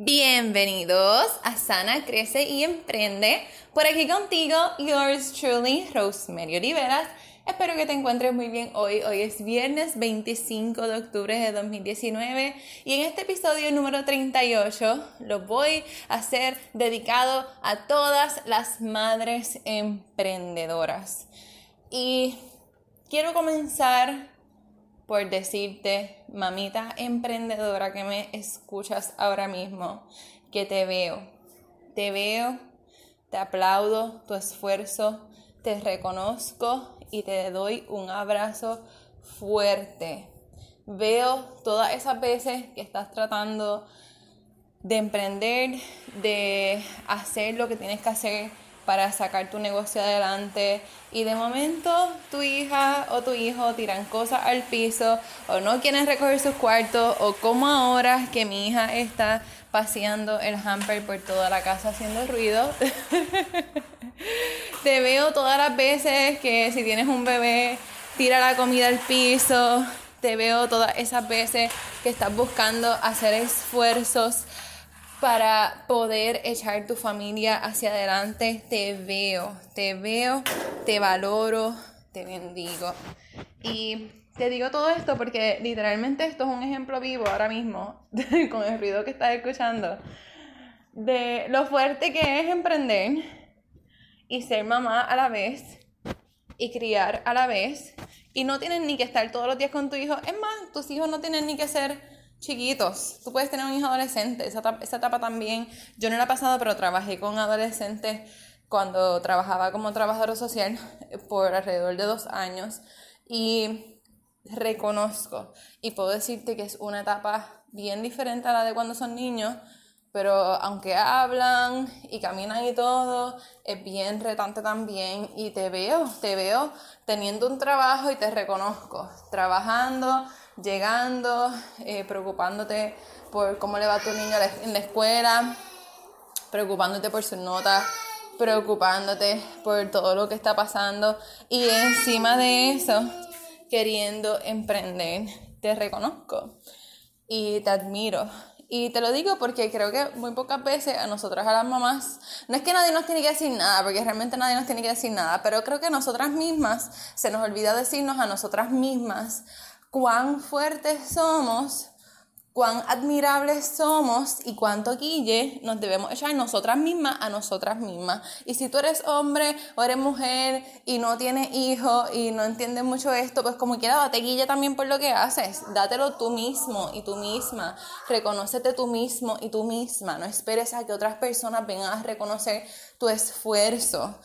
Bienvenidos a Sana, Crece y Emprende. Por aquí contigo, yours truly, Rosemary Oliveras. Espero que te encuentres muy bien hoy. Hoy es viernes 25 de octubre de 2019 y en este episodio número 38 lo voy a hacer dedicado a todas las madres emprendedoras. Y quiero comenzar por decirte, mamita emprendedora que me escuchas ahora mismo, que te veo. Te veo, te aplaudo tu esfuerzo, te reconozco y te doy un abrazo fuerte. Veo todas esas veces que estás tratando de emprender, de hacer lo que tienes que hacer para sacar tu negocio adelante y de momento tu hija o tu hijo tiran cosas al piso o no quieren recoger sus cuartos o como ahora que mi hija está paseando el hamper por toda la casa haciendo ruido. Te veo todas las veces que si tienes un bebé tira la comida al piso. Te veo todas esas veces que estás buscando hacer esfuerzos para poder echar tu familia hacia adelante. Te veo, te veo, te valoro, te bendigo. Y te digo todo esto porque literalmente esto es un ejemplo vivo ahora mismo, con el ruido que estás escuchando, de lo fuerte que es emprender y ser mamá a la vez y criar a la vez. Y no tienen ni que estar todos los días con tu hijo. Es más, tus hijos no tienen ni que ser chiquitos. Tú puedes tener un hijo adolescente, esa etapa, esa etapa también. Yo no la he pasado, pero trabajé con adolescentes cuando trabajaba como trabajador social por alrededor de dos años. Y reconozco y puedo decirte que es una etapa bien diferente a la de cuando son niños, pero aunque hablan y caminan y todo, es bien retante también y te veo, te veo teniendo un trabajo y te reconozco, trabajando, llegando, eh, preocupándote por cómo le va a tu niño en la escuela, preocupándote por sus notas, preocupándote por todo lo que está pasando y encima de eso, queriendo emprender. Te reconozco y te admiro. Y te lo digo porque creo que muy pocas veces a nosotras, a las mamás, no es que nadie nos tiene que decir nada, porque realmente nadie nos tiene que decir nada, pero creo que a nosotras mismas se nos olvida decirnos a nosotras mismas cuán fuertes somos, cuán admirables somos y cuánto guille nos debemos echar nosotras mismas a nosotras mismas. Y si tú eres hombre o eres mujer y no tienes hijos y no entiendes mucho esto, pues como quiera, date guille también por lo que haces. Dátelo tú mismo y tú misma. Reconócete tú mismo y tú misma. No esperes a que otras personas vengan a reconocer tu esfuerzo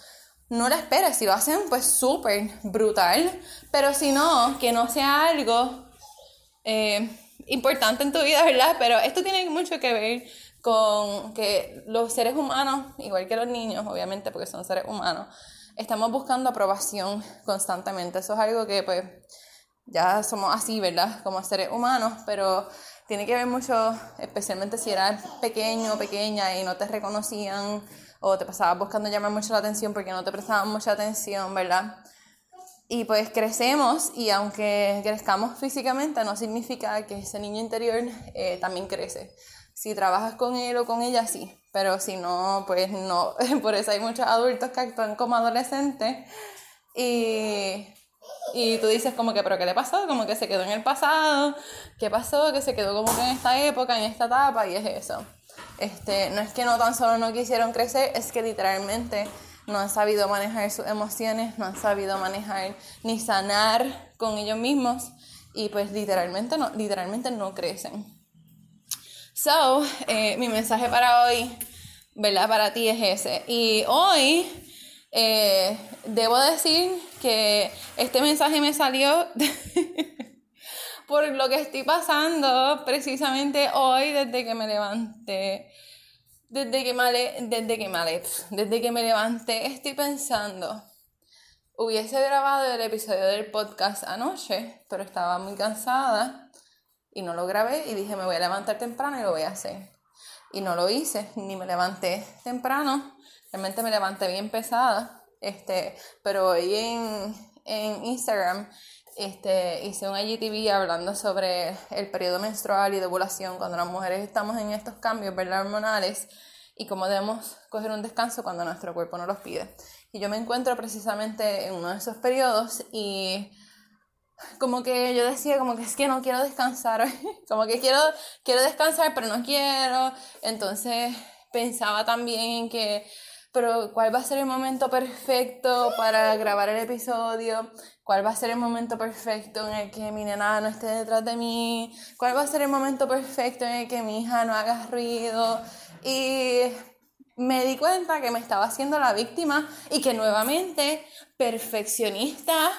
no la esperes. Si lo hacen, pues súper brutal. Pero si no, que no sea algo eh, importante en tu vida, ¿verdad? Pero esto tiene mucho que ver con que los seres humanos, igual que los niños, obviamente, porque son seres humanos, estamos buscando aprobación constantemente. Eso es algo que, pues, ya somos así, ¿verdad? Como seres humanos, pero tiene que ver mucho, especialmente si eras pequeño o pequeña y no te reconocían o te pasabas buscando llamar mucho la atención porque no te prestaban mucha atención, ¿verdad? Y pues crecemos y aunque crezcamos físicamente no significa que ese niño interior eh, también crece. Si trabajas con él o con ella, sí, pero si no, pues no. Por eso hay muchos adultos que actúan como adolescentes y, y tú dices como que, pero ¿qué le pasó? Como que se quedó en el pasado, ¿qué pasó? Que se quedó como que en esta época, en esta etapa y es eso. Este, no es que no tan solo no quisieron crecer, es que literalmente no han sabido manejar sus emociones, no han sabido manejar ni sanar con ellos mismos y pues literalmente no, literalmente no crecen. So, eh, mi mensaje para hoy, ¿verdad? Para ti es ese. Y hoy eh, debo decir que este mensaje me salió por lo que estoy pasando precisamente hoy desde que me levanté. Desde que me, desde que desde que me levanté estoy pensando, hubiese grabado el episodio del podcast anoche, pero estaba muy cansada y no lo grabé y dije me voy a levantar temprano y lo voy a hacer. Y no lo hice, ni me levanté temprano, realmente me levanté bien pesada, este, pero hoy en, en Instagram este, hice un IGTV hablando sobre el periodo menstrual y de ovulación cuando las mujeres estamos en estos cambios ¿verdad? hormonales y cómo debemos coger un descanso cuando nuestro cuerpo no los pide. Y yo me encuentro precisamente en uno de esos periodos y como que yo decía como que es que no quiero descansar, como que quiero, quiero descansar pero no quiero. Entonces pensaba también que, pero ¿cuál va a ser el momento perfecto para grabar el episodio? ¿Cuál va a ser el momento perfecto en el que mi nena no esté detrás de mí? ¿Cuál va a ser el momento perfecto en el que mi hija no haga ruido? Y me di cuenta que me estaba haciendo la víctima y que nuevamente perfeccionista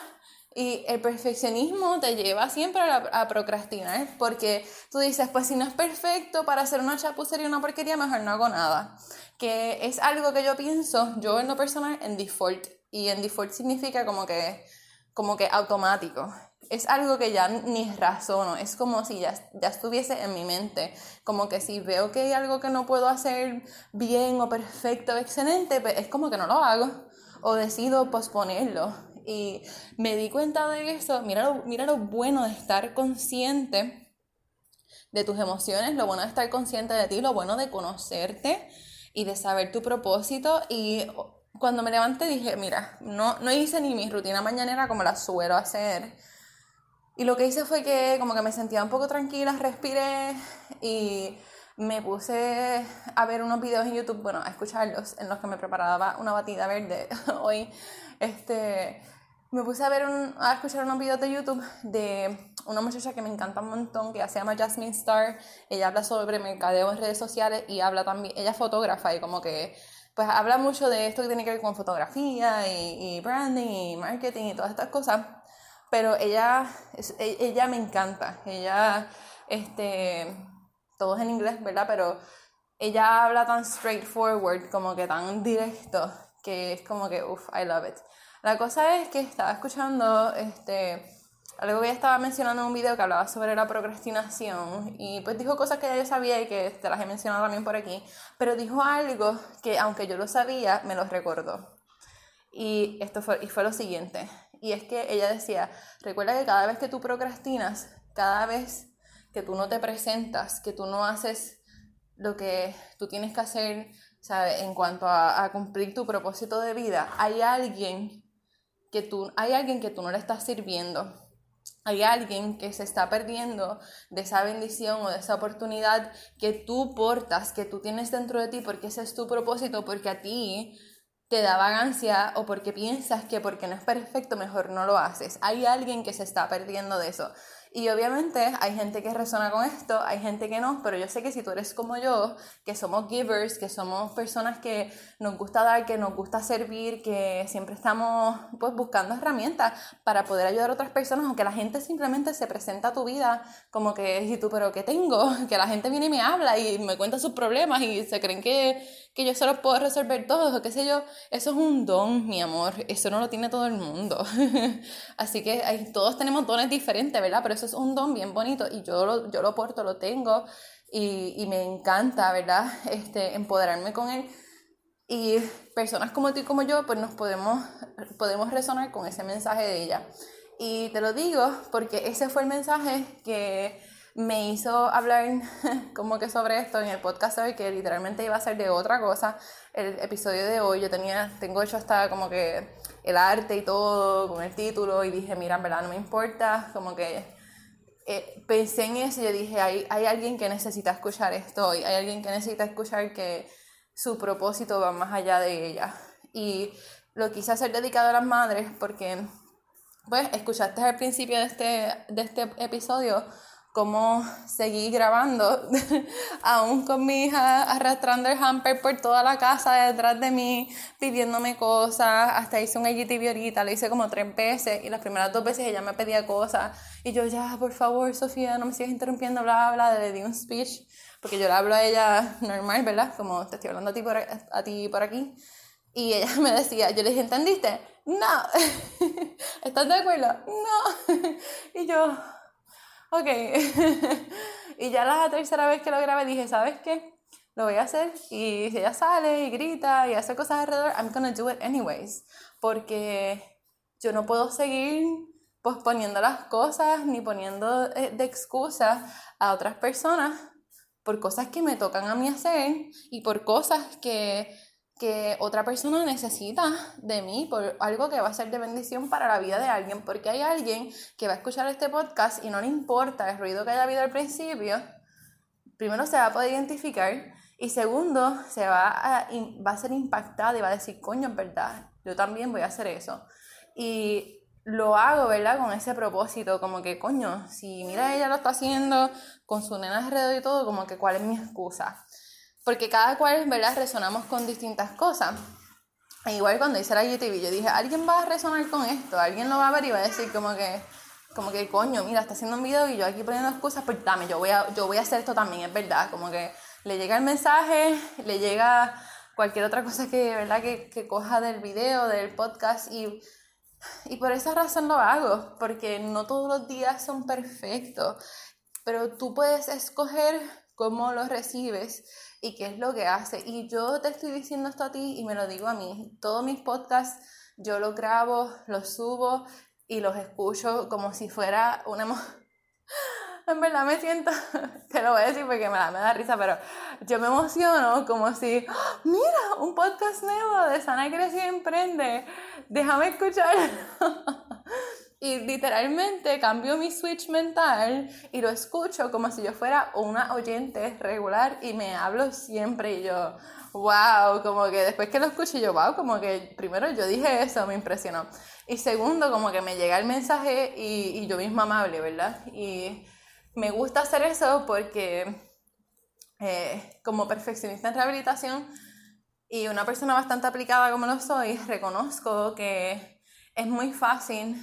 y el perfeccionismo te lleva siempre a, procrastinar, porque tú dices, pues si no es perfecto para hacer una chapucería una porquería, mejor no hago nada. Que es algo que yo pienso, yo en lo personal, en default. Y en default significa como que, como que automático. Es algo que ya ni razono, es como si ya, ya estuviese en mi mente. Como que si veo que hay algo que no puedo hacer bien o perfecto o excelente, pues es como que no lo hago. O decido posponerlo y me di cuenta de eso. Mira lo, mira lo bueno de estar consciente de tus emociones, lo bueno de estar consciente de ti, lo bueno de conocerte y de saber tu propósito. Y cuando me levanté dije, mira, no, no hice ni mi rutina mañanera como la suelo hacer. Y lo que hice fue que como que me sentía un poco tranquila, respiré y me puse a ver unos videos en YouTube, bueno, a escucharlos, en los que me preparaba una batida verde hoy. Este, me puse a ver a escuchar unos videos de YouTube de una muchacha que me encanta un montón que se llama Jasmine Star ella habla sobre mercadeo en redes sociales y habla también ella es fotógrafa y como que pues habla mucho de esto que tiene que ver con fotografía y, y branding y marketing y todas estas cosas. Pero ella e, ella me encanta. Ella este todo es en inglés verdad pero ella habla tan straightforward como que tan directo que es como que uff I love it la cosa es que estaba escuchando este, algo que ella estaba mencionando en un video que hablaba sobre la procrastinación y pues dijo cosas que ya yo sabía y que te las he mencionado también por aquí, pero dijo algo que aunque yo lo sabía, me lo recordó. Y esto fue, y fue lo siguiente, y es que ella decía, recuerda que cada vez que tú procrastinas, cada vez que tú no te presentas, que tú no haces lo que tú tienes que hacer, ¿sabes? En cuanto a cumplir tu propósito de vida, hay alguien que tú, hay alguien que tú no le estás sirviendo. Hay alguien que se está perdiendo de esa bendición o de esa oportunidad que tú portas, que tú tienes dentro de ti, porque ese es tu propósito, porque a ti te da vagancia o porque piensas que porque no es perfecto mejor no lo haces. Hay alguien que se está perdiendo de eso. Y obviamente hay gente que resona con esto, hay gente que no, pero yo sé que si tú eres como yo, que somos givers, que somos personas que nos gusta dar, que nos gusta servir, que siempre estamos pues buscando herramientas para poder ayudar a otras personas, aunque la gente simplemente se presenta a tu vida como que, y tú, pero ¿qué tengo? Que la gente viene y me habla y me cuenta sus problemas y se creen que, que yo solo puedo resolver todo, o qué sé yo, eso es un don, mi amor, eso no lo tiene todo el mundo. Así que hay, todos tenemos dones diferentes, ¿verdad? Pero eso es un don bien bonito y yo lo, yo lo porto, lo tengo y, y me encanta, ¿verdad? Este, empoderarme con él. Y personas como tú y como yo, pues nos podemos, podemos resonar con ese mensaje de ella. Y te lo digo porque ese fue el mensaje que me hizo hablar como que sobre esto en el podcast hoy, que literalmente iba a ser de otra cosa. El episodio de hoy yo tenía, tengo hecho hasta como que el arte y todo con el título y dije, mira, en verdad no me importa, como que eh, pensé en eso y yo dije, hay, hay alguien que necesita escuchar esto hoy, hay alguien que necesita escuchar que su propósito va más allá de ella. Y lo quise hacer dedicado a las madres porque, pues, escuchaste al principio de este, de este episodio cómo seguí grabando, aún con mi hija arrastrando el hamper por toda la casa detrás de mí, pidiéndome cosas, hasta hice un IGTV ahorita, lo hice como tres veces y las primeras dos veces ella me pedía cosas y yo ya, por favor, Sofía, no me sigas interrumpiendo, bla, bla, le di un speech, porque yo le hablo a ella normal, ¿verdad? Como te estoy hablando a ti por, a ti por aquí. Y ella me decía, yo le dije, ¿entendiste? No. ¿Estás de acuerdo? No. y yo, ok. y ya la tercera vez que lo grabé dije, ¿sabes qué? Lo voy a hacer y si ella sale y grita y hace cosas alrededor, I'm gonna do it anyways. Porque yo no puedo seguir posponiendo las cosas ni poniendo eh, de excusa a otras personas por cosas que me tocan a mí hacer y por cosas que, que otra persona necesita de mí, por algo que va a ser de bendición para la vida de alguien, porque hay alguien que va a escuchar este podcast y no le importa el ruido que haya habido al principio, primero se va a poder identificar y segundo, se va a, va a ser impactada y va a decir, coño, en verdad, yo también voy a hacer eso. Y lo hago, ¿verdad? Con ese propósito, como que, coño, si mira, ella lo está haciendo con su nena alrededor y todo, como que, ¿cuál es mi excusa? Porque cada cual, ¿verdad? Resonamos con distintas cosas. E igual cuando hice la YouTube, yo dije, alguien va a resonar con esto, alguien lo va a ver y va a decir como que, como que, coño, mira, está haciendo un video y yo aquí poniendo excusas, pues dame, yo voy a, yo voy a hacer esto también, es verdad, como que le llega el mensaje, le llega cualquier otra cosa que, ¿verdad? Que, que coja del video, del podcast y y por esa razón lo hago, porque no todos los días son perfectos, pero tú puedes escoger cómo lo recibes y qué es lo que hace. Y yo te estoy diciendo esto a ti y me lo digo a mí. Todos mis podcasts yo los grabo, los subo y los escucho como si fuera una en verdad me siento, te lo voy a decir porque me da, me da risa, pero yo me emociono como si, ¡Ah! mira, un podcast nuevo de Sana Crece Emprende, déjame escuchar. y literalmente cambio mi switch mental y lo escucho como si yo fuera una oyente regular y me hablo siempre y yo, wow, como que después que lo escuché yo, wow, como que primero yo dije eso, me impresionó. Y segundo, como que me llega el mensaje y, y yo misma amable, ¿verdad? Y me gusta hacer eso porque eh, como perfeccionista en rehabilitación y una persona bastante aplicada como lo soy, reconozco que es muy fácil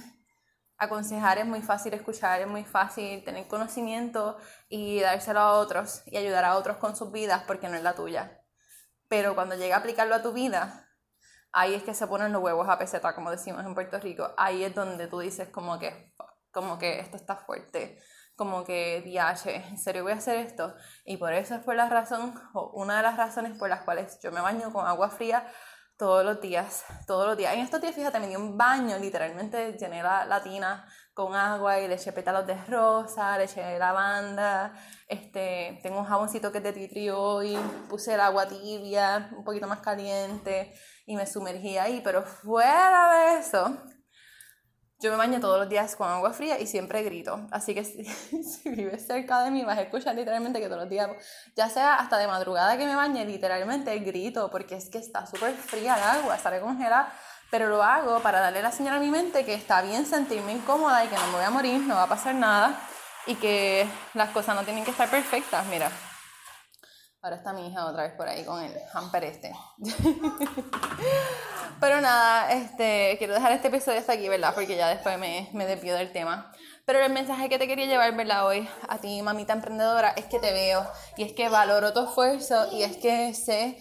aconsejar, es muy fácil escuchar, es muy fácil tener conocimiento y dárselo a otros y ayudar a otros con sus vidas porque no es la tuya. Pero cuando llega a aplicarlo a tu vida, ahí es que se ponen los huevos a peseta, como decimos en Puerto Rico. Ahí es donde tú dices como que, como que esto está fuerte como que, diache, en serio voy a hacer esto. Y por eso es por la razón, o una de las razones por las cuales yo me baño con agua fría todos los días, todos los días. En estos días, fíjate, me di un baño, literalmente llené la, la tina con agua y le eché pétalos de rosa, le eché lavanda, este, tengo un jaboncito que es de tea y puse el agua tibia, un poquito más caliente y me sumergí ahí, pero fuera de eso, yo me baño todos los días con agua fría y siempre grito. Así que si, vives cerca de mí vas a escuchar literalmente que todos los días, ya sea hasta de madrugada que me bañe, literalmente grito porque es que está súper fría el agua, estaré congelada. Pero lo hago para darle la señal a mi mente que está bien sentirme incómoda y que no me voy a morir, no va a pasar nada y que las cosas no tienen que estar perfectas. Mira, Ahora está mi hija otra vez por ahí con el hamper este. Pero nada, este, quiero dejar este episodio hasta aquí, ¿verdad? Porque ya después me, me desvío del tema. Pero el mensaje que te quería llevar, ¿verdad? Hoy a ti, mamita emprendedora, es que te veo y es que valoro tu esfuerzo y es que sé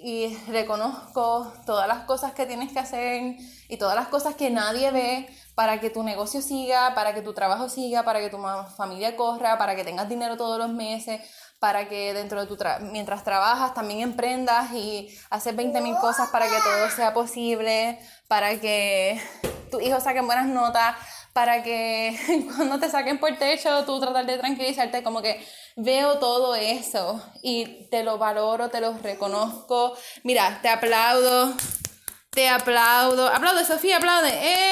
y reconozco todas las cosas que tienes que hacer y todas las cosas que nadie ve para que tu negocio siga, para que tu trabajo siga, para que tu familia corra, para que tengas dinero todos los meses, para que dentro de tu mientras trabajas también emprendas y haces 20 mil cosas para que todo sea posible, para que tus hijos saquen buenas notas, para que cuando te saquen por techo tú tratar de tranquilizarte, como que veo todo eso y te lo valoro, te lo reconozco. Mira, te aplaudo, te aplaudo. Aplaude, Sofía, aplaude. ¡Eh!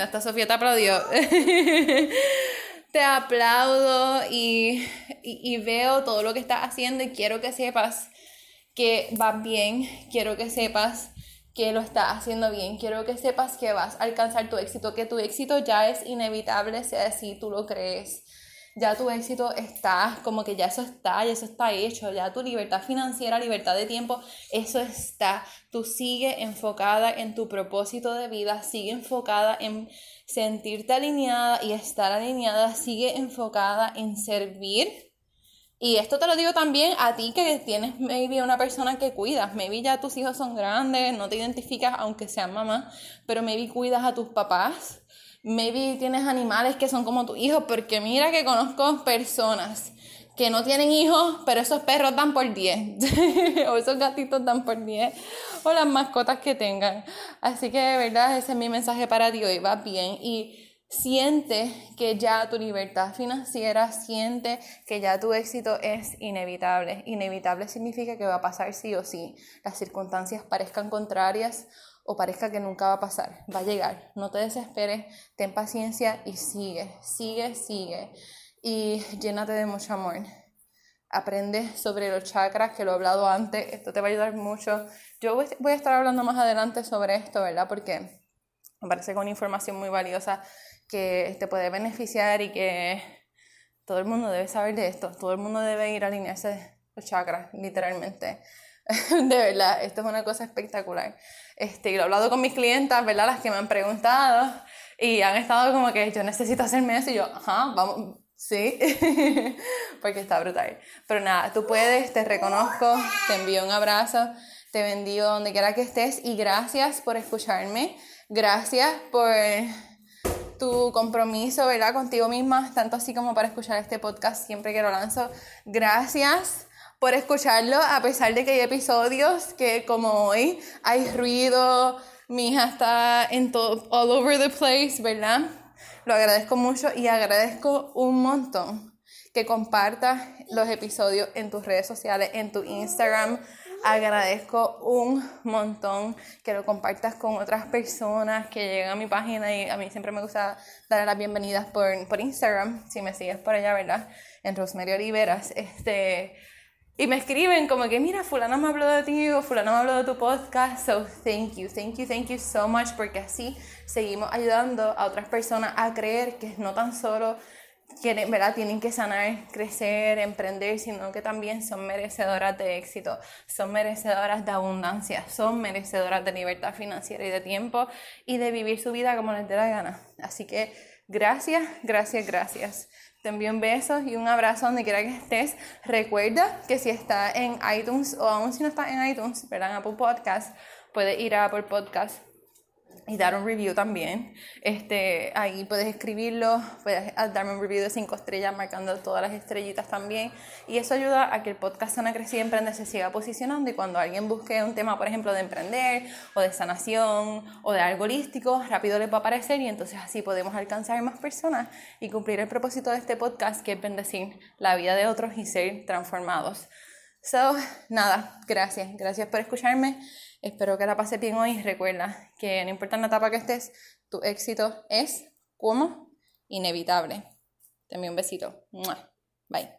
Hasta Sofía te aplaudió. te aplaudo y, y, veo todo lo que estás haciendo y quiero que sepas que vas bien, quiero que sepas que lo estás haciendo bien, quiero que sepas que vas a alcanzar tu éxito, que tu éxito ya es inevitable si así tú lo crees. Ya tu éxito está, como que ya eso está, ya eso está hecho, ya tu libertad financiera, libertad de tiempo, eso está. Tú sigue enfocada en tu propósito de vida, sigue enfocada en sentirte alineada y estar alineada sigue enfocada en servir. Y esto te lo digo también a ti que tienes maybe una persona que cuidas, maybe ya tus hijos son grandes, no te identificas aunque sean mamá, pero maybe cuidas a tus papás, maybe tienes animales que son como tus hijos, porque mira que conozco personas que no tienen hijos, pero esos perros dan por 10, o esos gatitos dan por 10, o las mascotas que tengan. Así que de verdad ese es mi mensaje para ti hoy, va bien y siente que ya tu libertad financiera, siente que ya tu éxito es inevitable. Inevitable significa que va a pasar sí o sí. Las circunstancias parezcan contrarias o parezca que nunca va a pasar. Va a llegar. No te desesperes, ten paciencia y sigue, sigue, sigue y llénate de mucho amor. Aprende sobre los chakras, que lo he hablado antes, esto te va a ayudar mucho. Yo voy a estar hablando más adelante sobre esto, ¿verdad? Porque me parece que una información muy valiosa que te puede beneficiar y que todo el mundo debe saber de esto. Todo el mundo debe ir a alinearse los chakras, literalmente. de verdad, esto es una cosa espectacular. Este, lo he hablado con mis clientas, ¿verdad? Las que me han preguntado y han estado como que yo necesito hacerme eso y yo, ajá, vamos, Sí, porque está brutal. Pero nada, tú puedes, te reconozco, te envío un abrazo, te bendigo donde quiera que estés y gracias por escucharme. Gracias por tu compromiso, ¿verdad? Contigo misma, tanto así como para escuchar este podcast siempre que lo lanzo. Gracias por escucharlo, a pesar de que hay episodios que como hoy hay ruido, mi hija está en todo, all over the place, ¿verdad? Lo agradezco mucho y agradezco un montón que compartas los episodios en tus redes sociales, en tu Instagram. Agradezco un montón que lo compartas con otras personas que llegan a mi página y a mí siempre me gusta dar las bienvenidas por, por Instagram, si me sigues por allá, ¿verdad? En Rosemary Oliveras. Este, y me escriben como que, mira, fulano me habló de ti o fulano me habló de tu podcast. So, thank you, thank you, thank you so much, porque así seguimos ayudando a otras personas a creer que no tan solo quieren, ¿verdad? tienen que sanar, crecer, emprender, sino que también son merecedoras de éxito, son merecedoras de abundancia, son merecedoras de libertad financiera y de tiempo y de vivir su vida como les dé la gana. Así que gracias, gracias, gracias. Te envío un beso y un abrazo donde quiera que estés. Recuerda que si está en iTunes o aún si no está en iTunes, ¿verdad? En Apple Podcast, puedes ir a Apple Podcast y dar un review también. Este, ahí puedes escribirlo, puedes darme un review de 5 estrellas marcando todas las estrellitas también. Y eso ayuda a que el podcast Sana Crecida Emprende se siga posicionando y cuando alguien busque un tema, por ejemplo, de emprender o de sanación o de algo holístico, rápido les va a aparecer y entonces así podemos alcanzar más personas y cumplir el propósito de este podcast que es bendecir la vida de otros y ser transformados. So, nada, gracias, gracias por escucharme. Espero que la pases bien hoy. Recuerda que no importa en la etapa que estés, tu éxito es como inevitable. Te envío un besito. Bye.